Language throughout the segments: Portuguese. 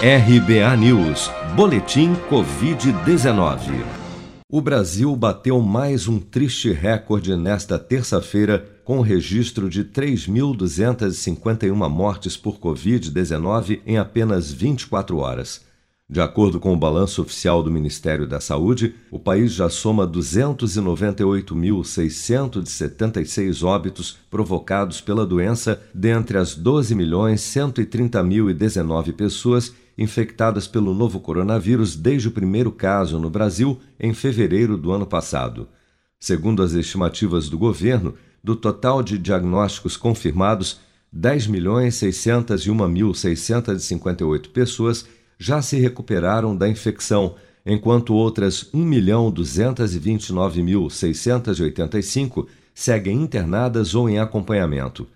RBA News, Boletim Covid-19. O Brasil bateu mais um triste recorde nesta terça-feira, com o registro de 3.251 mortes por Covid-19 em apenas 24 horas. De acordo com o balanço oficial do Ministério da Saúde, o país já soma 298.676 óbitos provocados pela doença, dentre as 12.130.019 pessoas infectadas pelo novo coronavírus desde o primeiro caso no Brasil em fevereiro do ano passado. Segundo as estimativas do governo, do total de diagnósticos confirmados, 10.601.658 pessoas já se recuperaram da infecção, enquanto outras 1.229.685 seguem internadas ou em acompanhamento.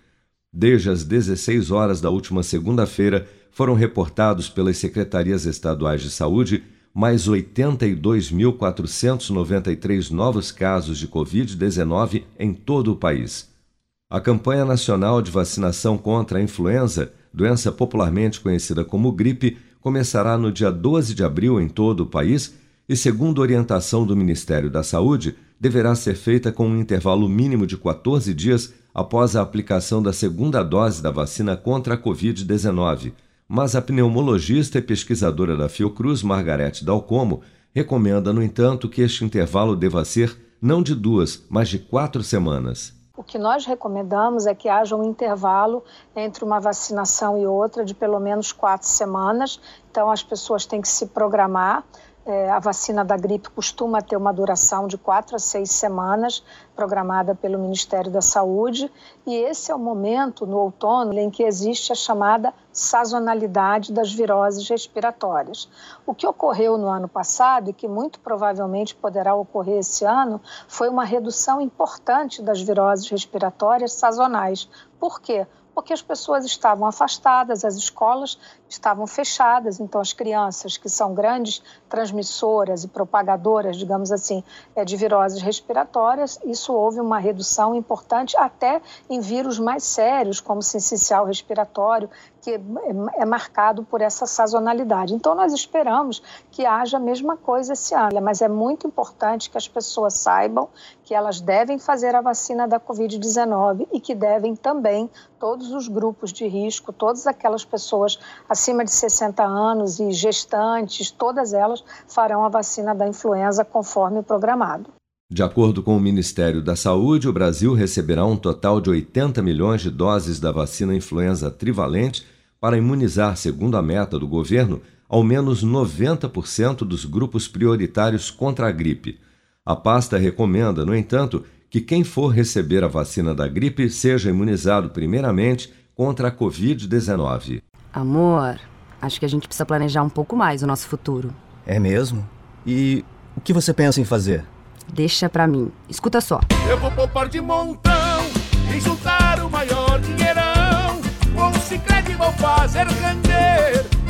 Desde as 16 horas da última segunda-feira, foram reportados pelas secretarias estaduais de saúde mais 82.493 novos casos de Covid-19 em todo o país. A campanha nacional de vacinação contra a influenza, doença popularmente conhecida como gripe, começará no dia 12 de abril em todo o país e, segundo orientação do Ministério da Saúde, deverá ser feita com um intervalo mínimo de 14 dias após a aplicação da segunda dose da vacina contra a Covid-19. Mas a pneumologista e pesquisadora da Fiocruz, Margarete Dalcomo, recomenda, no entanto, que este intervalo deva ser não de duas, mas de quatro semanas. O que nós recomendamos é que haja um intervalo entre uma vacinação e outra de pelo menos quatro semanas. Então, as pessoas têm que se programar é, a vacina da gripe costuma ter uma duração de quatro a seis semanas, programada pelo Ministério da Saúde, e esse é o momento, no outono, em que existe a chamada sazonalidade das viroses respiratórias. O que ocorreu no ano passado e que muito provavelmente poderá ocorrer esse ano foi uma redução importante das viroses respiratórias sazonais. Por quê? Porque as pessoas estavam afastadas, as escolas estavam fechadas, então as crianças que são grandes transmissoras e propagadoras, digamos assim, é, de viroses respiratórias, isso houve uma redução importante até em vírus mais sérios, como o sincicial respiratório, que é, é marcado por essa sazonalidade. Então nós esperamos que haja a mesma coisa esse ano, mas é muito importante que as pessoas saibam que elas devem fazer a vacina da Covid-19 e que devem também todos os grupos de risco, todas aquelas pessoas acima de 60 anos e gestantes, todas elas farão a vacina da influenza conforme programado. De acordo com o Ministério da Saúde, o Brasil receberá um total de 80 milhões de doses da vacina influenza trivalente para imunizar, segundo a meta do governo, ao menos 90% dos grupos prioritários contra a gripe. A pasta recomenda, no entanto, que quem for receber a vacina da gripe seja imunizado primeiramente contra a Covid-19. Amor, acho que a gente precisa planejar um pouco mais o nosso futuro. É mesmo? E o que você pensa em fazer? Deixa pra mim. Escuta só. Eu vou poupar de montão e juntar o maior dinheirão. Com o Cicred vou fazer render